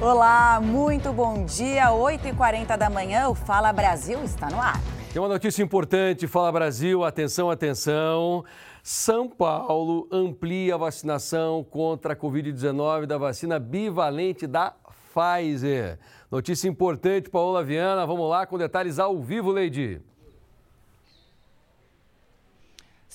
Olá, muito bom dia. 8h40 da manhã, o Fala Brasil está no ar. Tem uma notícia importante, Fala Brasil, atenção, atenção. São Paulo amplia a vacinação contra a Covid-19 da vacina bivalente da Pfizer. Notícia importante, Paola Viana. Vamos lá com detalhes ao vivo, Leide.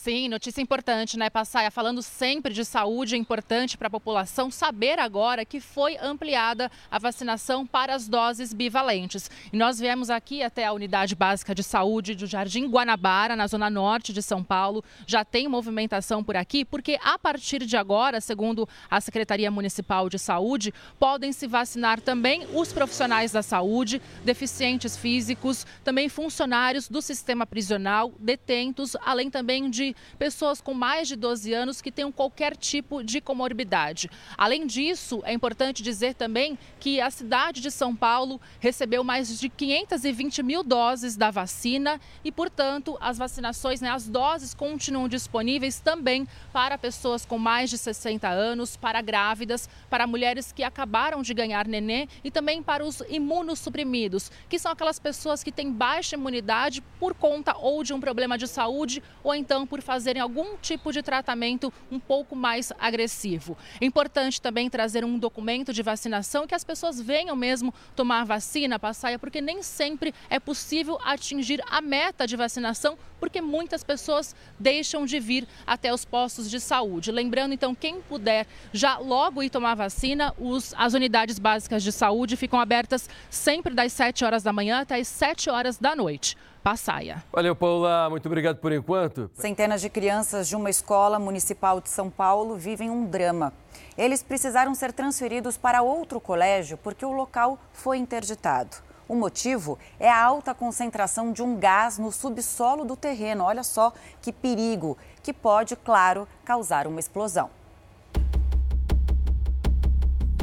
Sim, notícia importante, né, Passaia? Falando sempre de saúde, é importante para a população saber agora que foi ampliada a vacinação para as doses bivalentes. E nós viemos aqui até a Unidade Básica de Saúde do Jardim Guanabara, na zona norte de São Paulo. Já tem movimentação por aqui, porque a partir de agora, segundo a Secretaria Municipal de Saúde, podem se vacinar também os profissionais da saúde, deficientes físicos, também funcionários do sistema prisional, detentos, além também de pessoas com mais de 12 anos que tenham qualquer tipo de comorbidade. Além disso, é importante dizer também que a cidade de São Paulo recebeu mais de 520 mil doses da vacina e, portanto, as vacinações, né, as doses continuam disponíveis também para pessoas com mais de 60 anos, para grávidas, para mulheres que acabaram de ganhar nenê e também para os imunossuprimidos, que são aquelas pessoas que têm baixa imunidade por conta ou de um problema de saúde ou então por fazerem algum tipo de tratamento um pouco mais agressivo. É importante também trazer um documento de vacinação que as pessoas venham mesmo tomar vacina, passaia, porque nem sempre é possível atingir a meta de vacinação, porque muitas pessoas deixam de vir até os postos de saúde. Lembrando, então, quem puder já logo ir tomar vacina, os, as unidades básicas de saúde ficam abertas sempre das 7 horas da manhã até as 7 horas da noite. Passaia. Valeu, Paula. Muito obrigado por enquanto. Centenas de crianças de uma escola municipal de São Paulo vivem um drama. Eles precisaram ser transferidos para outro colégio porque o local foi interditado. O motivo é a alta concentração de um gás no subsolo do terreno. Olha só que perigo, que pode, claro, causar uma explosão.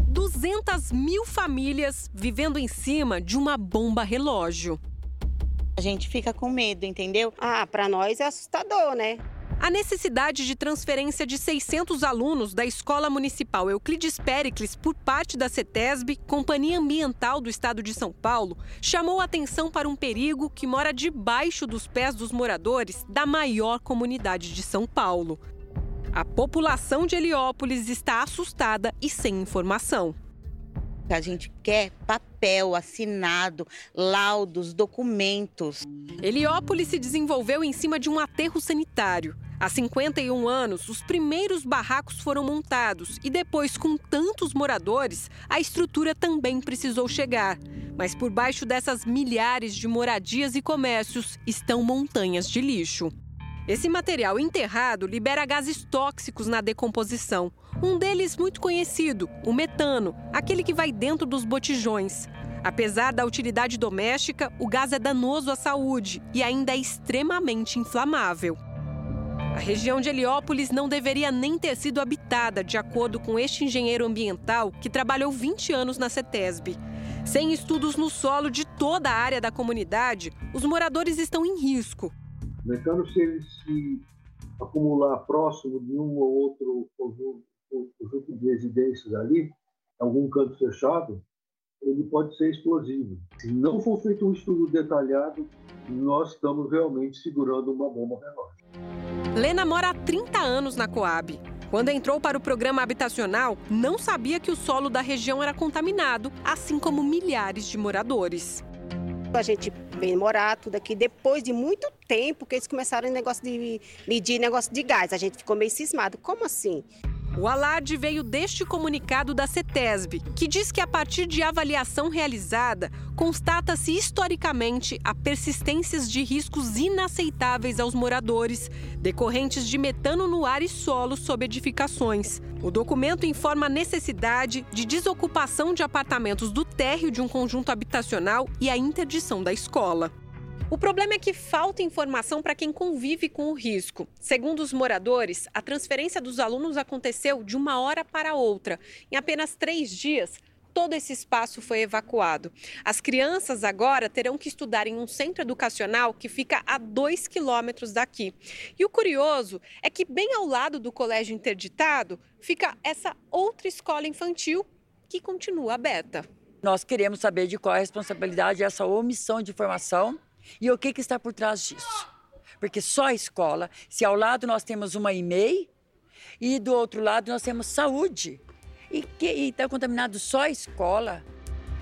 200 mil famílias vivendo em cima de uma bomba relógio. A gente fica com medo, entendeu? Ah, para nós é assustador, né? A necessidade de transferência de 600 alunos da Escola Municipal Euclides Pericles por parte da CETESB, Companhia Ambiental do Estado de São Paulo, chamou atenção para um perigo que mora debaixo dos pés dos moradores da maior comunidade de São Paulo. A população de Heliópolis está assustada e sem informação. A gente quer papel assinado, laudos, documentos. Heliópolis se desenvolveu em cima de um aterro sanitário. Há 51 anos, os primeiros barracos foram montados e depois, com tantos moradores, a estrutura também precisou chegar. Mas por baixo dessas milhares de moradias e comércios estão montanhas de lixo. Esse material enterrado libera gases tóxicos na decomposição. Um deles muito conhecido, o metano, aquele que vai dentro dos botijões. Apesar da utilidade doméstica, o gás é danoso à saúde e ainda é extremamente inflamável. A região de Heliópolis não deveria nem ter sido habitada, de acordo com este engenheiro ambiental que trabalhou 20 anos na CETESB. Sem estudos no solo de toda a área da comunidade, os moradores estão em risco. Metano, se ele se acumular próximo de um ou outro conjunto, conjunto de residências ali, algum canto fechado, ele pode ser explosivo. Se não for feito um estudo detalhado, nós estamos realmente segurando uma bomba relógio. Lena mora há 30 anos na Coab. Quando entrou para o programa habitacional, não sabia que o solo da região era contaminado, assim como milhares de moradores. A gente vem morar tudo aqui depois de muito tempo que eles começaram o negócio de medir negócio de gás. A gente ficou meio cismado. Como assim? O alarde veio deste comunicado da CETESB, que diz que a partir de avaliação realizada, constata-se historicamente a persistências de riscos inaceitáveis aos moradores, decorrentes de metano no ar e solo sob edificações. O documento informa a necessidade de desocupação de apartamentos do térreo de um conjunto habitacional e a interdição da escola. O problema é que falta informação para quem convive com o risco. Segundo os moradores, a transferência dos alunos aconteceu de uma hora para outra. Em apenas três dias, todo esse espaço foi evacuado. As crianças agora terão que estudar em um centro educacional que fica a dois quilômetros daqui. E o curioso é que, bem ao lado do colégio interditado, fica essa outra escola infantil que continua aberta. Nós queremos saber de qual é a responsabilidade dessa omissão de informação e o que, que está por trás disso. Porque só a escola, se ao lado nós temos uma e-mail e do outro lado nós temos saúde, e está contaminado só a escola.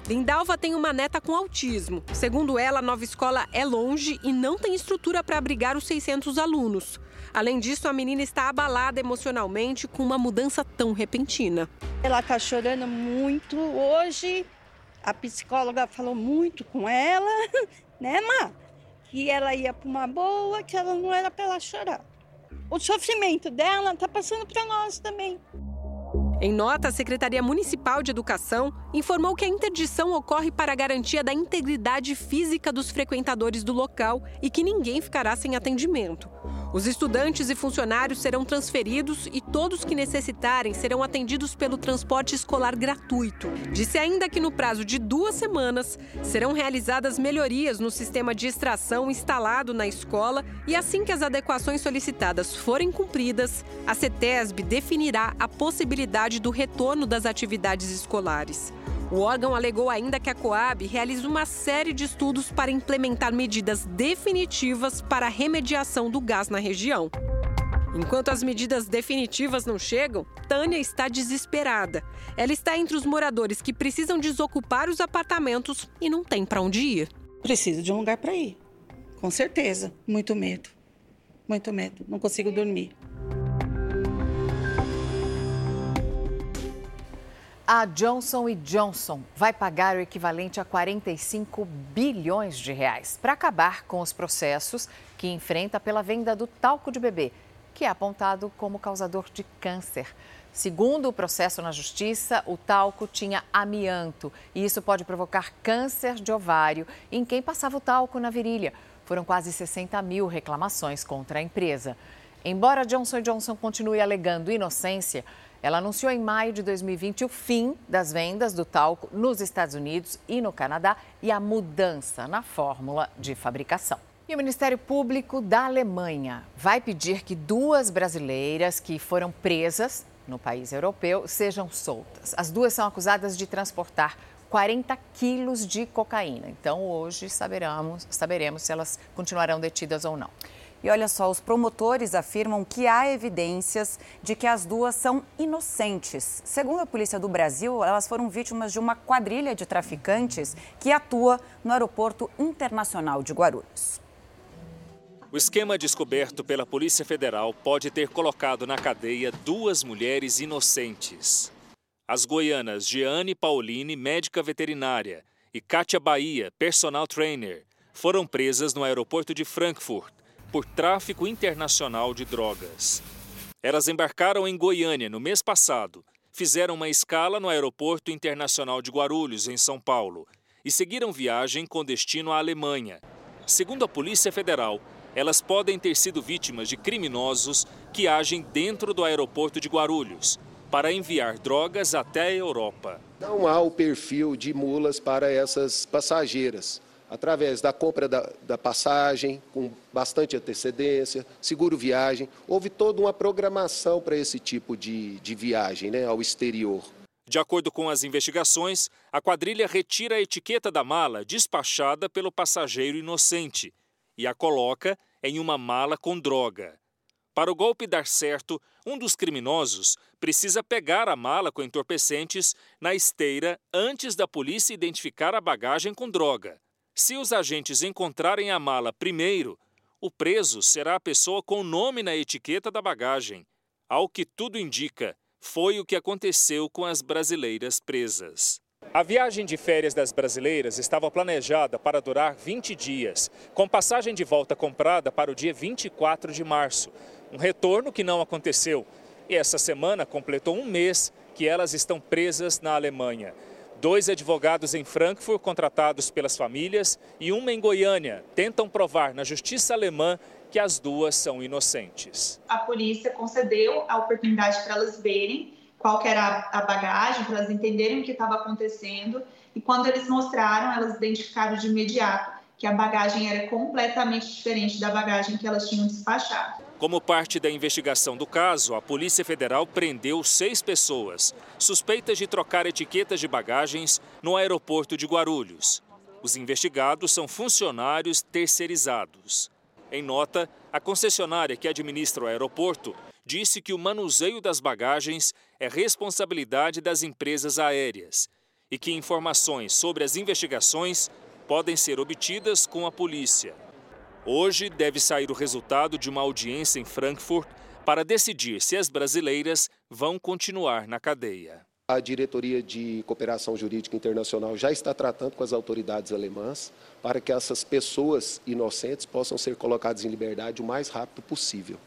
Lindalva tem uma neta com autismo. Segundo ela, a nova escola é longe e não tem estrutura para abrigar os 600 alunos. Além disso, a menina está abalada emocionalmente com uma mudança tão repentina. Ela está chorando muito. Hoje, a psicóloga falou muito com ela, né, Má? Que ela ia para uma boa, que ela não era para ela chorar. O sofrimento dela está passando para nós também. Em nota, a Secretaria Municipal de Educação informou que a interdição ocorre para garantia da integridade física dos frequentadores do local e que ninguém ficará sem atendimento. Os estudantes e funcionários serão transferidos e todos que necessitarem serão atendidos pelo transporte escolar gratuito. Disse ainda que no prazo de duas semanas serão realizadas melhorias no sistema de extração instalado na escola e assim que as adequações solicitadas forem cumpridas, a CETESB definirá a possibilidade do retorno das atividades escolares. O órgão alegou ainda que a Coab realiza uma série de estudos para implementar medidas definitivas para a remediação do gás na região. Enquanto as medidas definitivas não chegam, Tânia está desesperada. Ela está entre os moradores que precisam desocupar os apartamentos e não tem para onde ir. Preciso de um lugar para ir, com certeza. Muito medo, muito medo. Não consigo dormir. A Johnson Johnson vai pagar o equivalente a 45 bilhões de reais para acabar com os processos que enfrenta pela venda do talco de bebê, que é apontado como causador de câncer. Segundo o processo na justiça, o talco tinha amianto e isso pode provocar câncer de ovário em quem passava o talco na virilha. Foram quase 60 mil reclamações contra a empresa. Embora Johnson Johnson continue alegando inocência, ela anunciou em maio de 2020 o fim das vendas do talco nos Estados Unidos e no Canadá e a mudança na fórmula de fabricação. E o Ministério Público da Alemanha vai pedir que duas brasileiras que foram presas no país europeu sejam soltas. As duas são acusadas de transportar 40 quilos de cocaína. Então, hoje saberemos, saberemos se elas continuarão detidas ou não. E olha só, os promotores afirmam que há evidências de que as duas são inocentes. Segundo a Polícia do Brasil, elas foram vítimas de uma quadrilha de traficantes que atua no Aeroporto Internacional de Guarulhos. O esquema descoberto pela Polícia Federal pode ter colocado na cadeia duas mulheres inocentes. As goianas Jeane Pauline, médica veterinária, e Kátia Bahia, personal trainer, foram presas no aeroporto de Frankfurt por tráfico internacional de drogas. Elas embarcaram em Goiânia no mês passado, fizeram uma escala no Aeroporto Internacional de Guarulhos, em São Paulo, e seguiram viagem com destino à Alemanha. Segundo a Polícia Federal, elas podem ter sido vítimas de criminosos que agem dentro do aeroporto de Guarulhos para enviar drogas até a Europa. Não há o perfil de mulas para essas passageiras através da compra da, da, passagem, com bastante antecedência, seguro viagem. Houve toda uma programação para esse tipo de, de viagem né, ao exterior. De acordo com as investigações, a quadrilha retira a etiqueta da mala despachada pelo passageiro inocente e a coloca em uma mala com droga. Para o golpe dar certo, um dos criminosos precisa pegar a mala com entorpecentes na esteira antes da polícia identificar a bagagem com droga. Se os agentes encontrarem a mala primeiro, o preso será a pessoa com o nome na etiqueta da bagagem. Ao que tudo indica, foi o que aconteceu com as brasileiras presas. A viagem de férias das brasileiras estava planejada para durar 20 dias, com passagem de volta comprada para o dia 24 de março. Um retorno que não aconteceu. E essa semana completou um mês que elas estão presas na Alemanha. Dois advogados em Frankfurt, contratados pelas famílias, e uma em Goiânia, tentam provar na justiça alemã que as duas são inocentes. A polícia concedeu a oportunidade para elas verem qual era a bagagem, para elas entenderem o que estava acontecendo. E quando eles mostraram, elas identificaram de imediato que a bagagem era completamente diferente da bagagem que elas tinham despachado. Como parte da investigação do caso, a Polícia Federal prendeu seis pessoas suspeitas de trocar etiquetas de bagagens no aeroporto de Guarulhos. Os investigados são funcionários terceirizados. Em nota, a concessionária que administra o aeroporto disse que o manuseio das bagagens é responsabilidade das empresas aéreas e que informações sobre as investigações podem ser obtidas com a polícia. Hoje deve sair o resultado de uma audiência em Frankfurt para decidir se as brasileiras vão continuar na cadeia. A diretoria de cooperação jurídica internacional já está tratando com as autoridades alemãs para que essas pessoas inocentes possam ser colocadas em liberdade o mais rápido possível.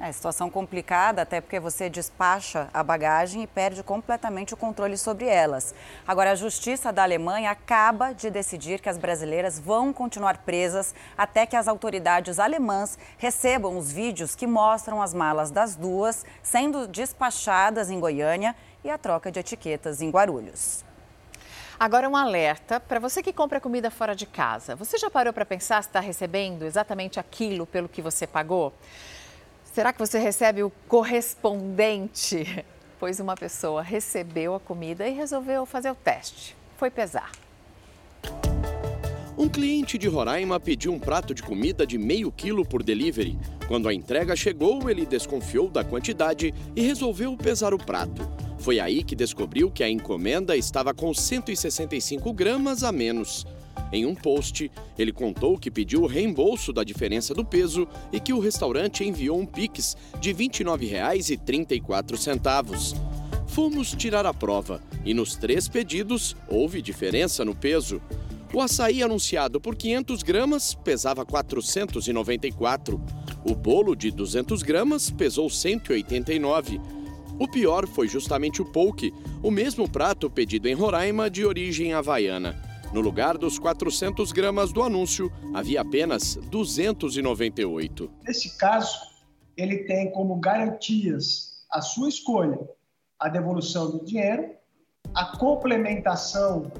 É situação complicada, até porque você despacha a bagagem e perde completamente o controle sobre elas. Agora, a Justiça da Alemanha acaba de decidir que as brasileiras vão continuar presas até que as autoridades alemãs recebam os vídeos que mostram as malas das duas sendo despachadas em Goiânia e a troca de etiquetas em Guarulhos. Agora um alerta para você que compra comida fora de casa. Você já parou para pensar se está recebendo exatamente aquilo pelo que você pagou? Será que você recebe o correspondente? Pois uma pessoa recebeu a comida e resolveu fazer o teste. Foi pesar. Um cliente de Roraima pediu um prato de comida de meio quilo por delivery. Quando a entrega chegou, ele desconfiou da quantidade e resolveu pesar o prato. Foi aí que descobriu que a encomenda estava com 165 gramas a menos. Em um post, ele contou que pediu o reembolso da diferença do peso e que o restaurante enviou um Pix de R$ 29,34. Fomos tirar a prova e nos três pedidos houve diferença no peso. O açaí anunciado por 500 gramas pesava 494. O bolo de 200 gramas pesou 189. O pior foi justamente o poke, o mesmo prato pedido em Roraima de origem havaiana. No lugar dos 400 gramas do anúncio, havia apenas 298. Nesse caso, ele tem como garantias a sua escolha a devolução do dinheiro, a complementação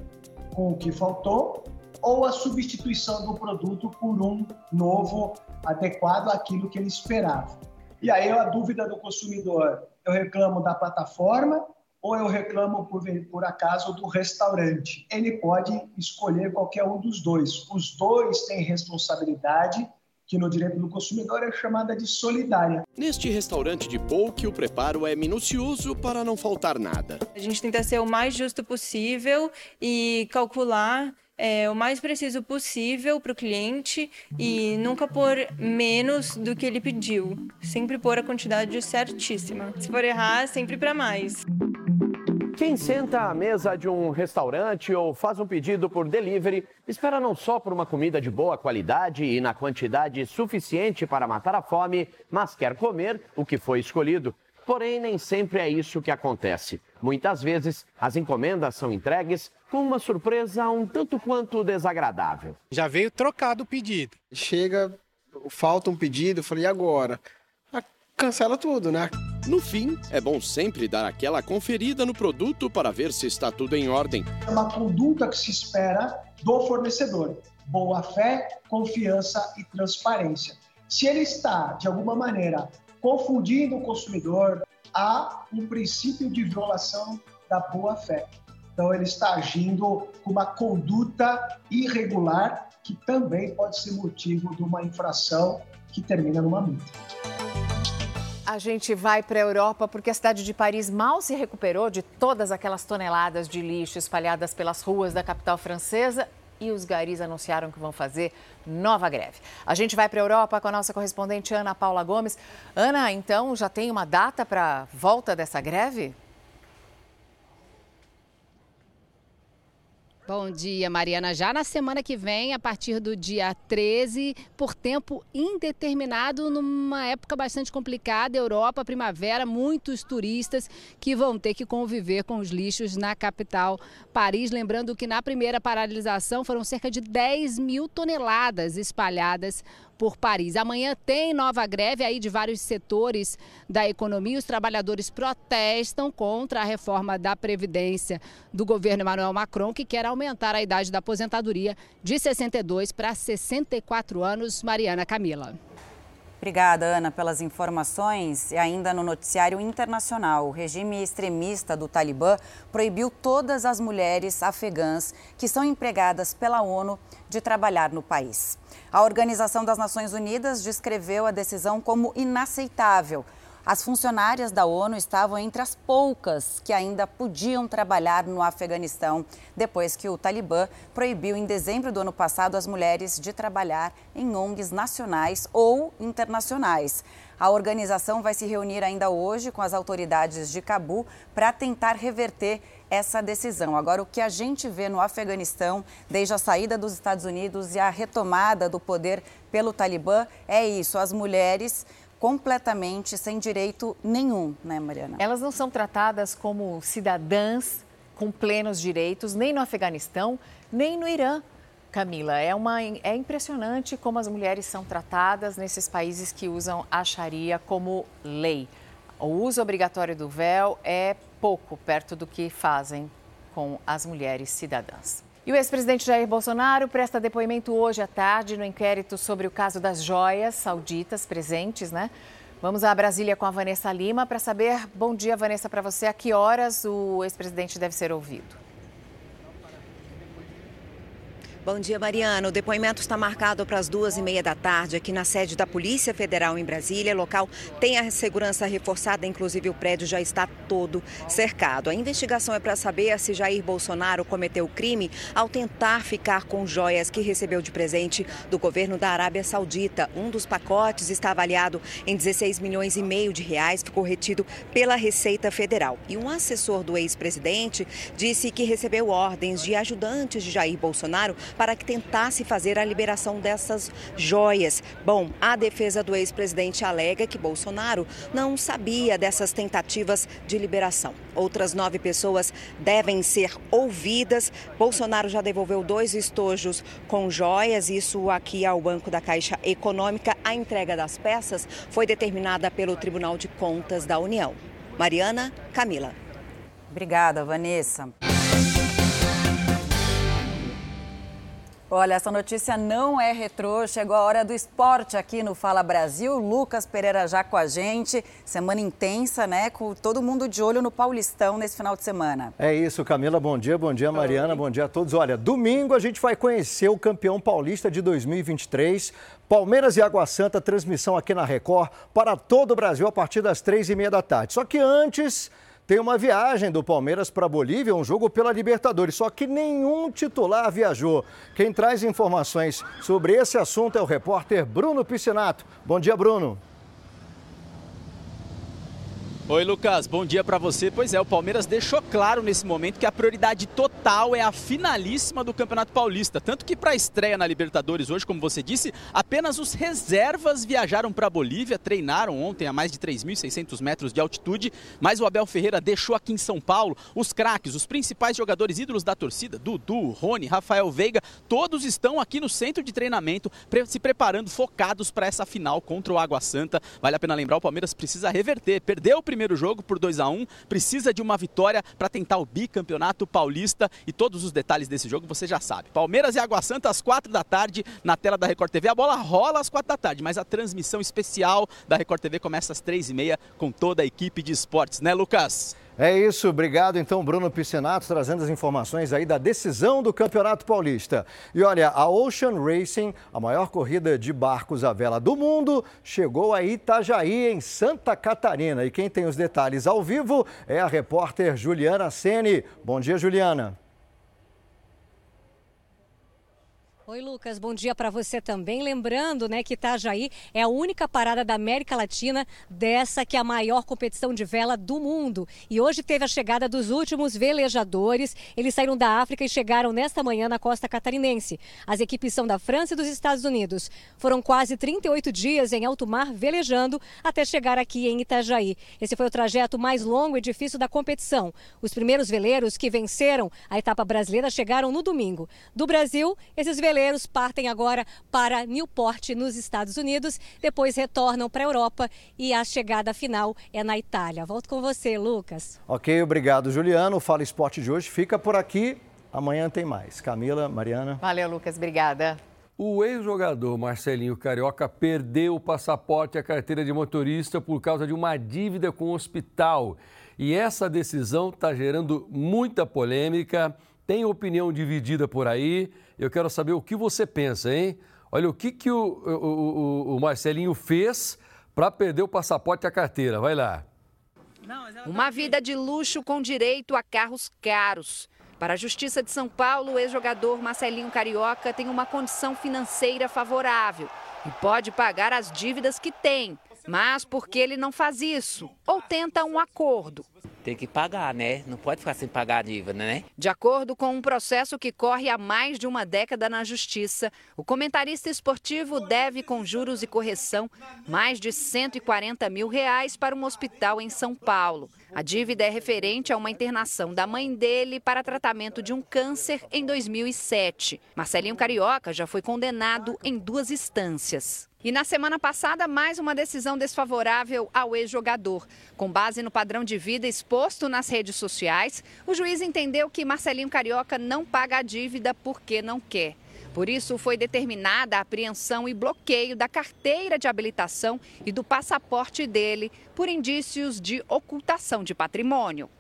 com o que faltou ou a substituição do produto por um novo adequado àquilo que ele esperava. E aí a dúvida do consumidor, eu reclamo da plataforma ou eu reclamo por, por acaso do restaurante. Ele pode escolher qualquer um dos dois. Os dois têm responsabilidade que no direito do consumidor é chamada de solidária. Neste restaurante de Polk, o preparo é minucioso para não faltar nada. A gente tenta ser o mais justo possível e calcular é, o mais preciso possível para o cliente e nunca pôr menos do que ele pediu. Sempre pôr a quantidade certíssima. Se for errar, sempre para mais. Quem senta à mesa de um restaurante ou faz um pedido por delivery espera não só por uma comida de boa qualidade e na quantidade suficiente para matar a fome, mas quer comer o que foi escolhido. Porém, nem sempre é isso que acontece. Muitas vezes, as encomendas são entregues com uma surpresa um tanto quanto desagradável. Já veio trocado o pedido. Chega, falta um pedido, eu falei, e agora? cancela tudo, né? No fim, é bom sempre dar aquela conferida no produto para ver se está tudo em ordem. É uma conduta que se espera do fornecedor: boa fé, confiança e transparência. Se ele está, de alguma maneira, confundindo o consumidor, há um princípio de violação da boa fé. Então, ele está agindo com uma conduta irregular, que também pode ser motivo de uma infração que termina numa multa. A gente vai para a Europa porque a cidade de Paris mal se recuperou de todas aquelas toneladas de lixo espalhadas pelas ruas da capital francesa e os garis anunciaram que vão fazer nova greve. A gente vai para a Europa com a nossa correspondente Ana Paula Gomes. Ana, então já tem uma data para volta dessa greve? Bom dia, Mariana. Já na semana que vem, a partir do dia 13, por tempo indeterminado, numa época bastante complicada, Europa, primavera, muitos turistas que vão ter que conviver com os lixos na capital Paris. Lembrando que na primeira paralisação foram cerca de 10 mil toneladas espalhadas por Paris. Amanhã tem nova greve aí de vários setores da economia. Os trabalhadores protestam contra a reforma da Previdência do governo Emmanuel Macron, que quer aumentar a idade da aposentadoria de 62 para 64 anos. Mariana Camila. Obrigada, Ana, pelas informações. E ainda no noticiário internacional, o regime extremista do Talibã proibiu todas as mulheres afegãs que são empregadas pela ONU de trabalhar no país. A Organização das Nações Unidas descreveu a decisão como inaceitável as funcionárias da ONU estavam entre as poucas que ainda podiam trabalhar no Afeganistão, depois que o Talibã proibiu em dezembro do ano passado as mulheres de trabalhar em ONGs nacionais ou internacionais. A organização vai se reunir ainda hoje com as autoridades de Cabu para tentar reverter essa decisão. Agora, o que a gente vê no Afeganistão, desde a saída dos Estados Unidos e a retomada do poder pelo Talibã, é isso: as mulheres completamente sem direito nenhum, né, Mariana? Elas não são tratadas como cidadãs com plenos direitos, nem no Afeganistão, nem no Irã. Camila, é, uma, é impressionante como as mulheres são tratadas nesses países que usam a Sharia como lei. O uso obrigatório do véu é pouco perto do que fazem com as mulheres cidadãs. E o ex-presidente Jair Bolsonaro presta depoimento hoje à tarde no inquérito sobre o caso das joias sauditas presentes, né? Vamos a Brasília com a Vanessa Lima para saber. Bom dia, Vanessa, para você. A que horas o ex-presidente deve ser ouvido? Bom dia, Mariana. O depoimento está marcado para as duas e meia da tarde aqui na sede da Polícia Federal em Brasília. O local tem a segurança reforçada, inclusive o prédio já está todo cercado. A investigação é para saber se Jair Bolsonaro cometeu crime ao tentar ficar com joias que recebeu de presente do governo da Arábia Saudita. Um dos pacotes está avaliado em 16 milhões e meio de reais, ficou retido pela Receita Federal. E um assessor do ex-presidente disse que recebeu ordens de ajudantes de Jair Bolsonaro para que tentasse fazer a liberação dessas joias. Bom, a defesa do ex-presidente alega que Bolsonaro não sabia dessas tentativas de liberação. Outras nove pessoas devem ser ouvidas. Bolsonaro já devolveu dois estojos com joias, isso aqui ao Banco da Caixa Econômica. A entrega das peças foi determinada pelo Tribunal de Contas da União. Mariana Camila. Obrigada, Vanessa. Olha, essa notícia não é retrô. Chegou a hora do esporte aqui no Fala Brasil. Lucas Pereira já com a gente. Semana intensa, né? Com todo mundo de olho no Paulistão nesse final de semana. É isso, Camila. Bom dia, bom dia, Mariana. Bom dia a todos. Olha, domingo a gente vai conhecer o campeão paulista de 2023. Palmeiras e Água Santa, transmissão aqui na Record para todo o Brasil a partir das três e meia da tarde. Só que antes tem uma viagem do Palmeiras para Bolívia, um jogo pela Libertadores, só que nenhum titular viajou. Quem traz informações sobre esse assunto é o repórter Bruno Piscinato. Bom dia, Bruno. Oi, Lucas. Bom dia para você. Pois é, o Palmeiras deixou claro nesse momento que a prioridade total é a finalíssima do Campeonato Paulista. Tanto que para a estreia na Libertadores hoje, como você disse, apenas os reservas viajaram para Bolívia, treinaram ontem a mais de 3.600 metros de altitude. Mas o Abel Ferreira deixou aqui em São Paulo os craques, os principais jogadores ídolos da torcida, Dudu, Rony, Rafael Veiga, todos estão aqui no centro de treinamento se preparando, focados para essa final contra o Água Santa. Vale a pena lembrar, o Palmeiras precisa reverter. Perdeu o primeiro primeiro jogo por 2 a 1 precisa de uma vitória para tentar o bicampeonato paulista e todos os detalhes desse jogo você já sabe. Palmeiras e Água Santa às 4 da tarde na tela da Record TV. A bola rola às 4 da tarde, mas a transmissão especial da Record TV começa às 3 e meia com toda a equipe de esportes, né, Lucas? É isso, obrigado então Bruno Piscinato trazendo as informações aí da decisão do Campeonato Paulista. E olha, a Ocean Racing, a maior corrida de barcos à vela do mundo, chegou a Itajaí, em Santa Catarina. E quem tem os detalhes ao vivo é a repórter Juliana Sene. Bom dia, Juliana. Oi, Lucas, bom dia para você também. Lembrando, né, que Itajaí é a única parada da América Latina dessa que é a maior competição de vela do mundo. E hoje teve a chegada dos últimos velejadores. Eles saíram da África e chegaram nesta manhã na costa catarinense. As equipes são da França e dos Estados Unidos. Foram quase 38 dias em alto mar velejando até chegar aqui em Itajaí. Esse foi o trajeto mais longo e difícil da competição. Os primeiros veleiros que venceram a etapa brasileira chegaram no domingo. Do Brasil, esses veleiros brasileiros partem agora para Newport, nos Estados Unidos, depois retornam para a Europa e a chegada final é na Itália. Volto com você, Lucas. Ok, obrigado, Juliano. O Fala Esporte de hoje fica por aqui. Amanhã tem mais. Camila, Mariana. Valeu, Lucas. Obrigada. O ex-jogador Marcelinho Carioca perdeu o passaporte e a carteira de motorista por causa de uma dívida com o hospital. E essa decisão está gerando muita polêmica, tem opinião dividida por aí. Eu quero saber o que você pensa, hein? Olha o que, que o, o, o, o Marcelinho fez para perder o passaporte e a carteira. Vai lá. Uma vida de luxo com direito a carros caros. Para a Justiça de São Paulo, o ex-jogador Marcelinho Carioca tem uma condição financeira favorável e pode pagar as dívidas que tem. Mas porque ele não faz isso ou tenta um acordo. Tem que pagar, né? Não pode ficar sem pagar a dívida, né? De acordo com um processo que corre há mais de uma década na Justiça, o comentarista esportivo deve, com juros e correção, mais de 140 mil reais para um hospital em São Paulo. A dívida é referente a uma internação da mãe dele para tratamento de um câncer em 2007. Marcelinho Carioca já foi condenado em duas instâncias. E na semana passada, mais uma decisão desfavorável ao ex-jogador. Com base no padrão de vida exposto nas redes sociais, o juiz entendeu que Marcelinho Carioca não paga a dívida porque não quer. Por isso, foi determinada a apreensão e bloqueio da carteira de habilitação e do passaporte dele por indícios de ocultação de patrimônio.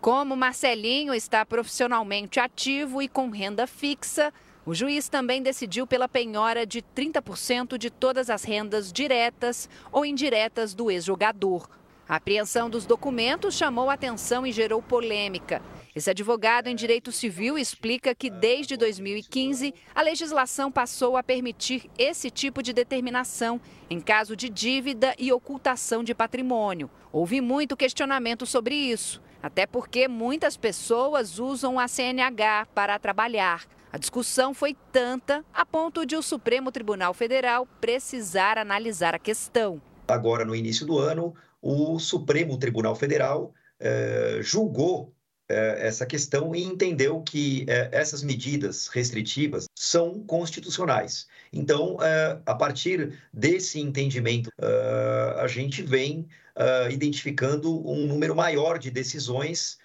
Como Marcelinho está profissionalmente ativo e com renda fixa, o juiz também decidiu pela penhora de 30% de todas as rendas diretas ou indiretas do ex-jogador. A apreensão dos documentos chamou atenção e gerou polêmica. Esse advogado em direito civil explica que desde 2015 a legislação passou a permitir esse tipo de determinação em caso de dívida e ocultação de patrimônio. Houve muito questionamento sobre isso, até porque muitas pessoas usam a CNH para trabalhar. A discussão foi tanta a ponto de o Supremo Tribunal Federal precisar analisar a questão. Agora, no início do ano, o Supremo Tribunal Federal eh, julgou eh, essa questão e entendeu que eh, essas medidas restritivas são constitucionais. Então, eh, a partir desse entendimento, eh, a gente vem eh, identificando um número maior de decisões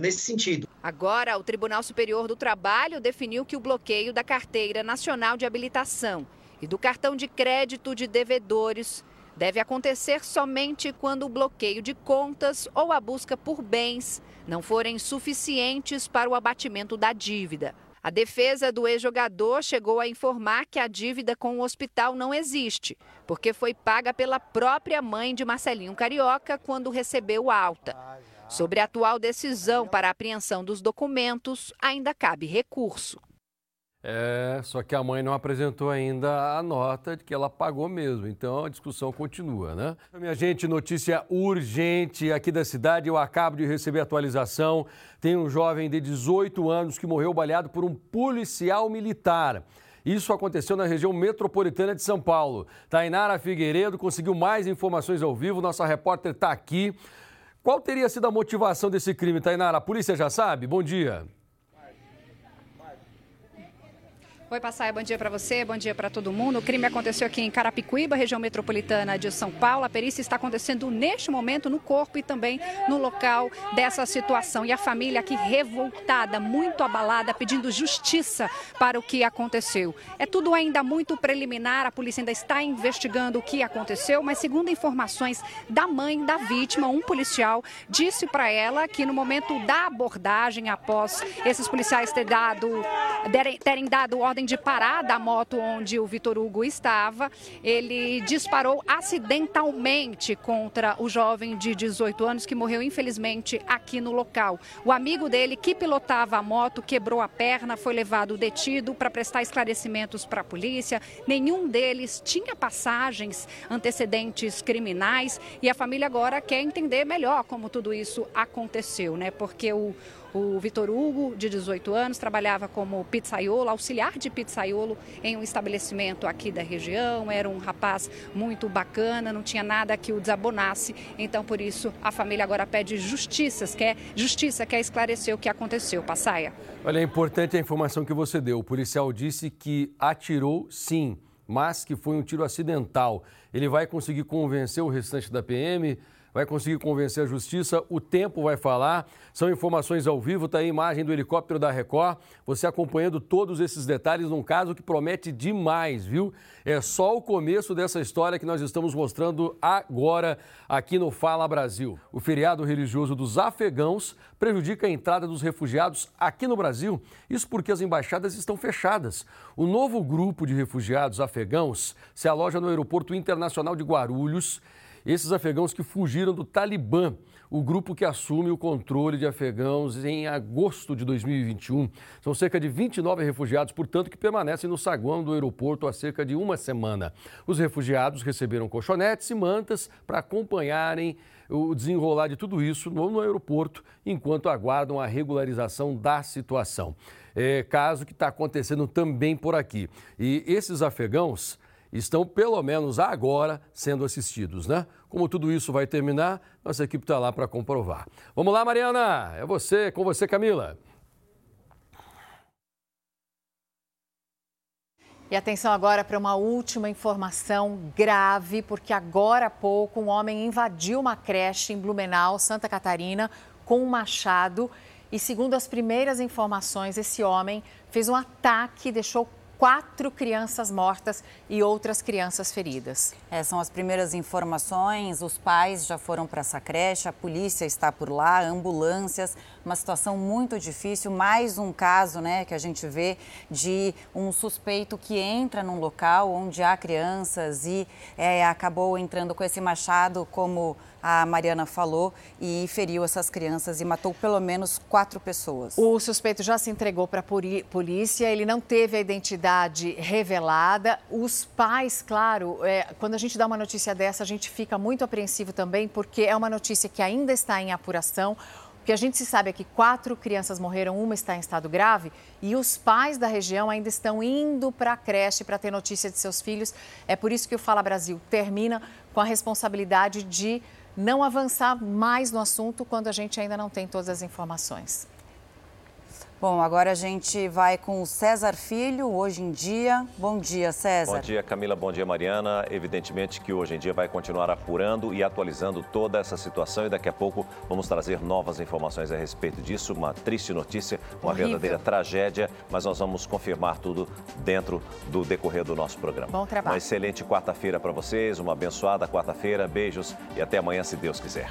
nesse sentido. Agora, o Tribunal Superior do Trabalho definiu que o bloqueio da Carteira Nacional de Habilitação e do cartão de crédito de devedores deve acontecer somente quando o bloqueio de contas ou a busca por bens não forem suficientes para o abatimento da dívida. A defesa do ex-jogador chegou a informar que a dívida com o hospital não existe, porque foi paga pela própria mãe de Marcelinho Carioca quando recebeu alta. Sobre a atual decisão para a apreensão dos documentos, ainda cabe recurso. É, só que a mãe não apresentou ainda a nota de que ela pagou mesmo, então a discussão continua, né? Minha gente, notícia urgente aqui da cidade, eu acabo de receber atualização. Tem um jovem de 18 anos que morreu baleado por um policial militar. Isso aconteceu na região metropolitana de São Paulo. Tainara Figueiredo conseguiu mais informações ao vivo, nossa repórter está aqui. Qual teria sido a motivação desse crime, Tainara? A polícia já sabe? Bom dia. Oi, Passaia, bom dia para você, bom dia para todo mundo. O crime aconteceu aqui em Carapicuíba, região metropolitana de São Paulo. A perícia está acontecendo neste momento no corpo e também no local dessa situação. E a família aqui revoltada, muito abalada, pedindo justiça para o que aconteceu. É tudo ainda muito preliminar, a polícia ainda está investigando o que aconteceu, mas segundo informações da mãe da vítima, um policial disse para ela que no momento da abordagem, após esses policiais terem dado, terem dado ordem ordem de parar da moto onde o Vitor Hugo estava, ele disparou acidentalmente contra o jovem de 18 anos que morreu infelizmente aqui no local. O amigo dele que pilotava a moto quebrou a perna, foi levado detido para prestar esclarecimentos para a polícia. Nenhum deles tinha passagens, antecedentes criminais e a família agora quer entender melhor como tudo isso aconteceu, né? Porque o o Vitor Hugo, de 18 anos, trabalhava como pizzaiolo, auxiliar de pizzaiolo em um estabelecimento aqui da região. Era um rapaz muito bacana, não tinha nada que o desabonasse. Então, por isso, a família agora pede justiça, quer justiça, quer esclarecer o que aconteceu. Passaia. Olha, é importante a informação que você deu. O policial disse que atirou sim, mas que foi um tiro acidental. Ele vai conseguir convencer o restante da PM vai conseguir convencer a justiça, o tempo vai falar. São informações ao vivo, está aí a imagem do helicóptero da Record. Você acompanhando todos esses detalhes num caso que promete demais, viu? É só o começo dessa história que nós estamos mostrando agora aqui no Fala Brasil. O feriado religioso dos afegãos prejudica a entrada dos refugiados aqui no Brasil. Isso porque as embaixadas estão fechadas. O novo grupo de refugiados afegãos se aloja no Aeroporto Internacional de Guarulhos esses afegãos que fugiram do Talibã, o grupo que assume o controle de afegãos em agosto de 2021. São cerca de 29 refugiados, portanto, que permanecem no saguão do aeroporto há cerca de uma semana. Os refugiados receberam colchonetes e mantas para acompanharem o desenrolar de tudo isso no, aeroporto, enquanto aguardam a regularização da situação. É caso que está acontecendo também por aqui. E esses afegãos estão, pelo menos agora, sendo assistidos, né? Como tudo isso vai terminar, nossa equipe está lá para comprovar. Vamos lá, Mariana, é você, com você, Camila. E atenção agora para uma última informação grave, porque agora há pouco um homem invadiu uma creche em Blumenau, Santa Catarina, com um machado. E segundo as primeiras informações, esse homem fez um ataque, deixou quatro crianças mortas e outras crianças feridas. É, são as primeiras informações. Os pais já foram para essa creche, a polícia está por lá, ambulâncias, uma situação muito difícil. Mais um caso, né, que a gente vê de um suspeito que entra num local onde há crianças e é, acabou entrando com esse machado como a Mariana falou, e feriu essas crianças e matou pelo menos quatro pessoas. O suspeito já se entregou para a polícia, ele não teve a identidade revelada. Os pais, claro, é, quando a gente dá uma notícia dessa, a gente fica muito apreensivo também, porque é uma notícia que ainda está em apuração. O que a gente se sabe que quatro crianças morreram, uma está em estado grave e os pais da região ainda estão indo para a creche para ter notícia de seus filhos. É por isso que o Fala Brasil termina com a responsabilidade de não avançar mais no assunto quando a gente ainda não tem todas as informações. Bom, agora a gente vai com o César Filho, hoje em dia. Bom dia, César. Bom dia, Camila. Bom dia, Mariana. Evidentemente que hoje em dia vai continuar apurando e atualizando toda essa situação e daqui a pouco vamos trazer novas informações a respeito disso. Uma triste notícia, uma Horrível. verdadeira tragédia, mas nós vamos confirmar tudo dentro do decorrer do nosso programa. Bom trabalho. Uma excelente quarta-feira para vocês, uma abençoada quarta-feira. Beijos e até amanhã, se Deus quiser.